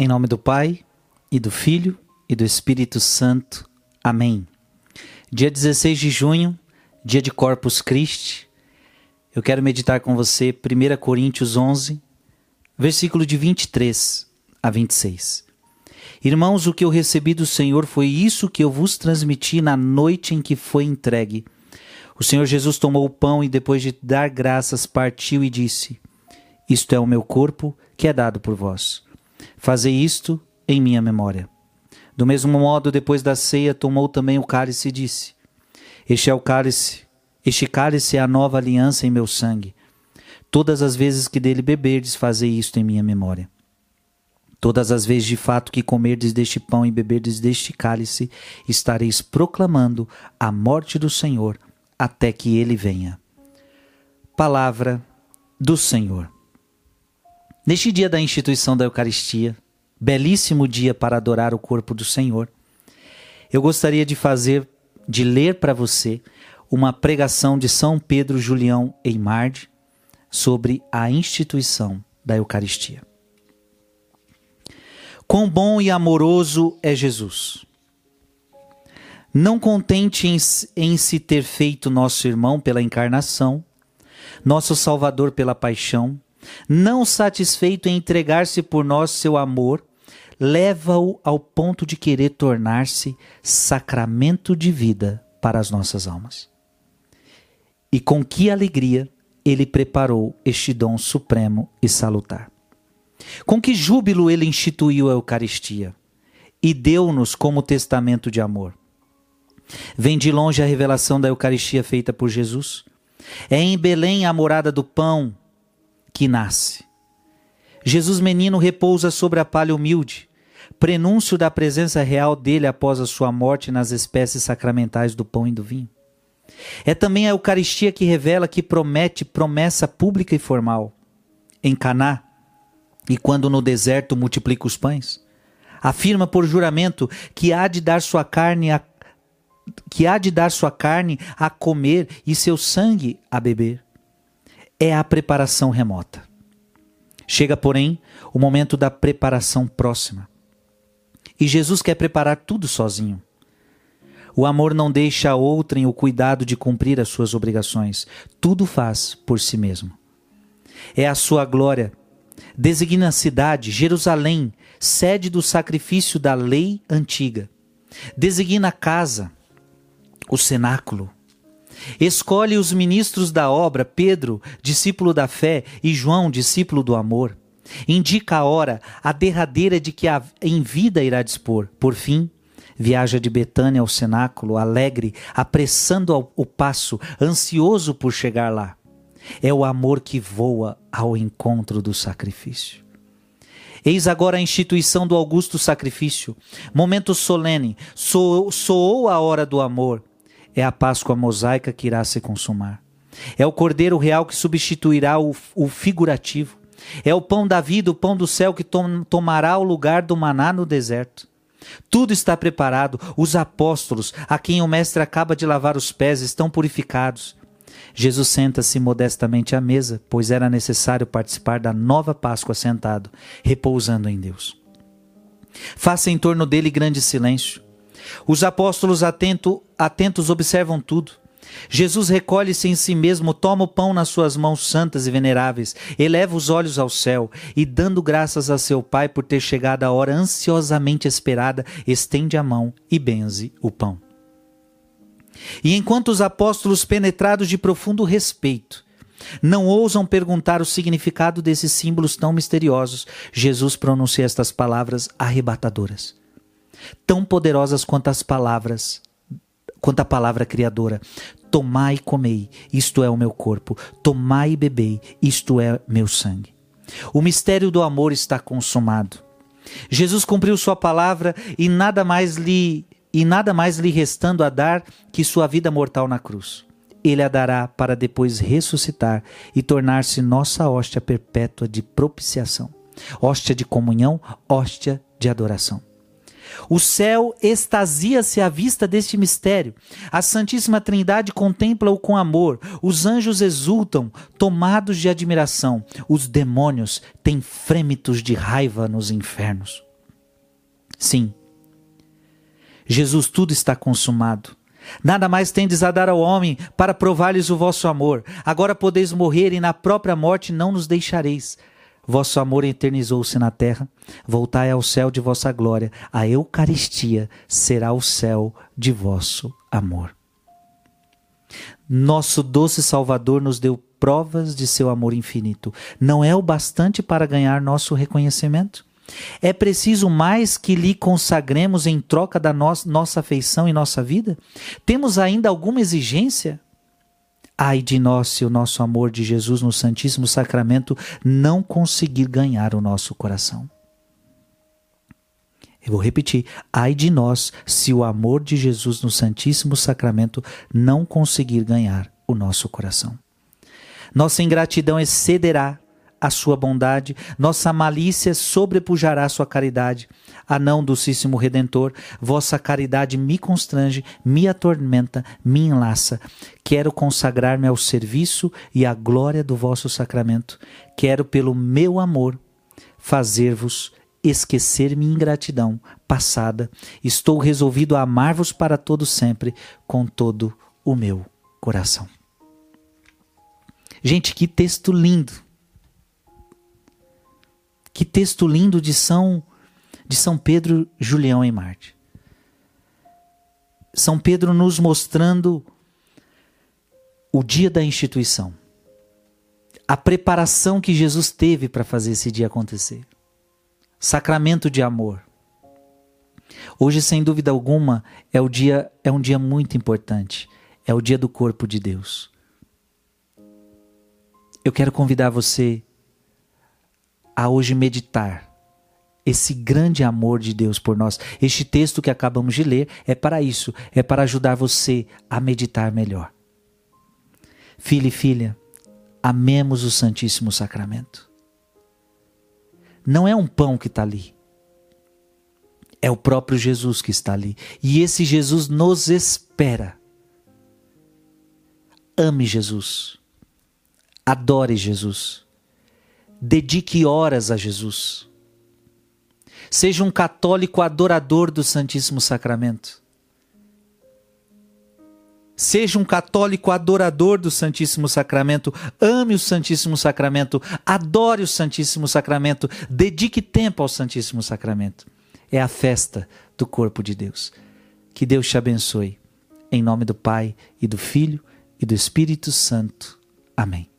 Em nome do Pai, e do Filho, e do Espírito Santo. Amém. Dia 16 de junho, dia de Corpus Christi, eu quero meditar com você 1 Coríntios 11, versículo de 23 a 26. Irmãos, o que eu recebi do Senhor foi isso que eu vos transmiti na noite em que foi entregue. O Senhor Jesus tomou o pão e, depois de dar graças, partiu e disse: Isto é o meu corpo que é dado por vós. Fazei isto em minha memória. Do mesmo modo, depois da ceia, tomou também o cálice e disse: Este é o cálice, este cálice é a nova aliança em meu sangue. Todas as vezes que dele beberdes, fazei isto em minha memória. Todas as vezes de fato que comerdes deste pão e beberdes deste cálice, estareis proclamando a morte do Senhor até que ele venha. Palavra do Senhor. Neste dia da instituição da Eucaristia, belíssimo dia para adorar o corpo do Senhor, eu gostaria de fazer, de ler para você uma pregação de São Pedro Julião Eimarde sobre a instituição da Eucaristia. Quão bom e amoroso é Jesus! Não contente em, em se ter feito nosso irmão pela encarnação, nosso Salvador pela paixão, não satisfeito em entregar-se por nós seu amor, leva-o ao ponto de querer tornar-se sacramento de vida para as nossas almas. E com que alegria ele preparou este dom supremo e salutar. Com que júbilo ele instituiu a Eucaristia e deu-nos como testamento de amor. Vem de longe a revelação da Eucaristia feita por Jesus. É em Belém a morada do pão, que nasce. Jesus menino repousa sobre a palha humilde, prenúncio da presença real dele após a sua morte nas espécies sacramentais do pão e do vinho. É também a Eucaristia que revela que promete promessa pública e formal. Em Caná, e quando no deserto multiplica os pães, afirma por juramento que há de dar sua carne a que há de dar sua carne a comer e seu sangue a beber é a preparação remota. Chega, porém, o momento da preparação próxima. E Jesus quer preparar tudo sozinho. O amor não deixa a outrem o cuidado de cumprir as suas obrigações. Tudo faz por si mesmo. É a sua glória. Designa a cidade, Jerusalém, sede do sacrifício da lei antiga. Designa a casa, o cenáculo, Escolhe os ministros da obra, Pedro, discípulo da fé, e João, discípulo do amor. Indica a hora, a derradeira de que em vida irá dispor. Por fim, viaja de Betânia ao cenáculo, alegre, apressando o passo, ansioso por chegar lá. É o amor que voa ao encontro do sacrifício. Eis agora a instituição do augusto sacrifício, momento solene, soou, soou a hora do amor, é a Páscoa mosaica que irá se consumar. É o Cordeiro Real que substituirá o, o figurativo. É o pão da vida, o pão do céu que tom, tomará o lugar do maná no deserto. Tudo está preparado. Os apóstolos, a quem o Mestre acaba de lavar os pés, estão purificados. Jesus senta-se modestamente à mesa, pois era necessário participar da nova Páscoa sentado, repousando em Deus. Faça em torno dele grande silêncio. Os apóstolos atento, atentos observam tudo. Jesus recolhe-se em si mesmo, toma o pão nas suas mãos santas e veneráveis, eleva os olhos ao céu e, dando graças a seu Pai por ter chegado a hora ansiosamente esperada, estende a mão e benze o pão. E enquanto os apóstolos, penetrados de profundo respeito, não ousam perguntar o significado desses símbolos tão misteriosos, Jesus pronuncia estas palavras arrebatadoras tão poderosas quanto as palavras, quanto a palavra criadora. Tomai e comei, isto é o meu corpo. Tomai e bebei, isto é meu sangue. O mistério do amor está consumado. Jesus cumpriu sua palavra e nada mais lhe e nada mais lhe restando a dar que sua vida mortal na cruz. Ele a dará para depois ressuscitar e tornar-se nossa hóstia perpétua de propiciação, hóstia de comunhão, hóstia de adoração. O céu extasia-se à vista deste mistério. A Santíssima Trindade contempla-o com amor. Os anjos exultam, tomados de admiração. Os demônios têm frêmitos de raiva nos infernos. Sim, Jesus, tudo está consumado. Nada mais tendes a dar ao homem para provar-lhes o vosso amor. Agora podeis morrer e na própria morte não nos deixareis. Vosso amor eternizou-se na terra. Voltai ao céu de vossa glória. A Eucaristia será o céu de vosso amor. Nosso doce Salvador nos deu provas de seu amor infinito. Não é o bastante para ganhar nosso reconhecimento? É preciso mais que lhe consagremos em troca da no nossa afeição e nossa vida? Temos ainda alguma exigência? Ai de nós se o nosso amor de Jesus no Santíssimo Sacramento não conseguir ganhar o nosso coração. Eu vou repetir. Ai de nós se o amor de Jesus no Santíssimo Sacramento não conseguir ganhar o nosso coração. Nossa ingratidão excederá a sua bondade, nossa malícia sobrepujará a sua caridade. Ah, não, Docíssimo Redentor, vossa caridade me constrange, me atormenta, me enlaça. Quero consagrar-me ao serviço e à glória do vosso sacramento. Quero, pelo meu amor, fazer-vos esquecer minha ingratidão passada. Estou resolvido a amar-vos para todo sempre, com todo o meu coração. Gente, que texto lindo! Que texto lindo de São de São Pedro, Julião e Marte. São Pedro nos mostrando o dia da instituição. A preparação que Jesus teve para fazer esse dia acontecer. Sacramento de amor. Hoje, sem dúvida alguma, é o dia é um dia muito importante. É o dia do corpo de Deus. Eu quero convidar você a hoje meditar esse grande amor de Deus por nós. Este texto que acabamos de ler é para isso, é para ajudar você a meditar melhor. Filho e filha, amemos o Santíssimo Sacramento. Não é um pão que está ali, é o próprio Jesus que está ali. E esse Jesus nos espera. Ame Jesus. Adore Jesus. Dedique horas a Jesus. Seja um católico adorador do Santíssimo Sacramento. Seja um católico adorador do Santíssimo Sacramento, ame o Santíssimo Sacramento, adore o Santíssimo Sacramento, dedique tempo ao Santíssimo Sacramento. É a festa do corpo de Deus. Que Deus te abençoe. Em nome do Pai e do Filho e do Espírito Santo. Amém.